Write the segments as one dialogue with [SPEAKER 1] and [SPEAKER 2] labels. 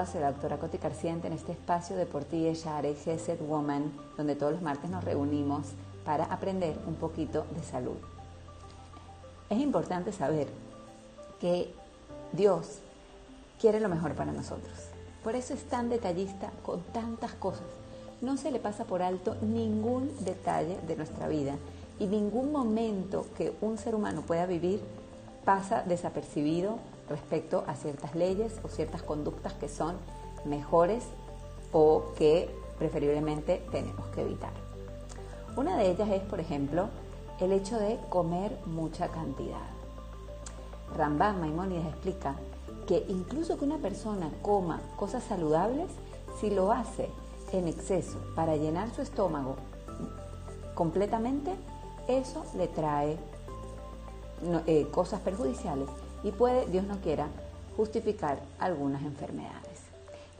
[SPEAKER 1] todas, soy la doctora Coti Carciente en este espacio de por ti, Share Gesed Woman, donde todos los martes nos reunimos para aprender un poquito de salud. Es importante saber que Dios quiere lo mejor para nosotros. Por eso es tan detallista con tantas cosas. No se le pasa por alto ningún detalle de nuestra vida y ningún momento que un ser humano pueda vivir pasa desapercibido respecto a ciertas leyes o ciertas conductas que son mejores o que preferiblemente tenemos que evitar. Una de ellas es, por ejemplo, el hecho de comer mucha cantidad. Rambam Maimónides explica que incluso que una persona coma cosas saludables, si lo hace en exceso para llenar su estómago completamente, eso le trae eh, cosas perjudiciales y puede, Dios no quiera, justificar algunas enfermedades.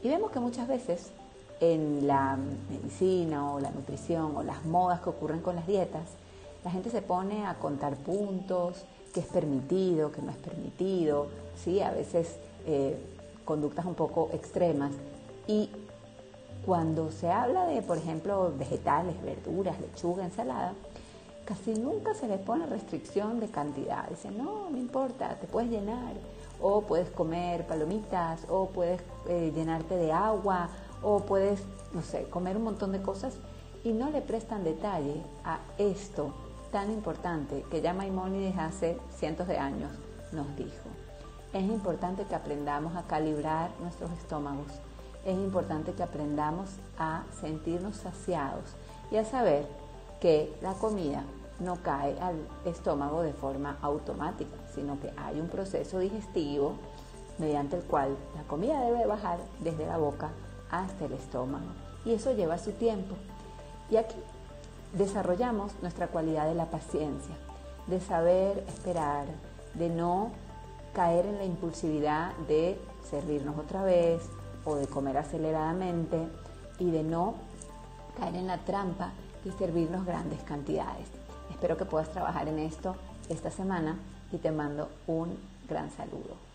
[SPEAKER 1] Y vemos que muchas veces en la medicina o la nutrición o las modas que ocurren con las dietas, la gente se pone a contar puntos, qué es permitido, qué no es permitido, ¿sí? a veces eh, conductas un poco extremas. Y cuando se habla de, por ejemplo, vegetales, verduras, lechuga, ensalada, casi nunca se le pone restricción de cantidad. Dicen, no, no importa, te puedes llenar, o puedes comer palomitas, o puedes eh, llenarte de agua, o puedes, no sé, comer un montón de cosas y no le prestan detalle a esto tan importante que ya Maimónides hace cientos de años nos dijo. Es importante que aprendamos a calibrar nuestros estómagos. Es importante que aprendamos a sentirnos saciados y a saber que la comida no cae al estómago de forma automática, sino que hay un proceso digestivo mediante el cual la comida debe bajar desde la boca hasta el estómago. Y eso lleva su tiempo. Y aquí desarrollamos nuestra cualidad de la paciencia, de saber esperar, de no caer en la impulsividad de servirnos otra vez o de comer aceleradamente y de no caer en la trampa de servirnos grandes cantidades. Espero que puedas trabajar en esto esta semana y te mando un gran saludo.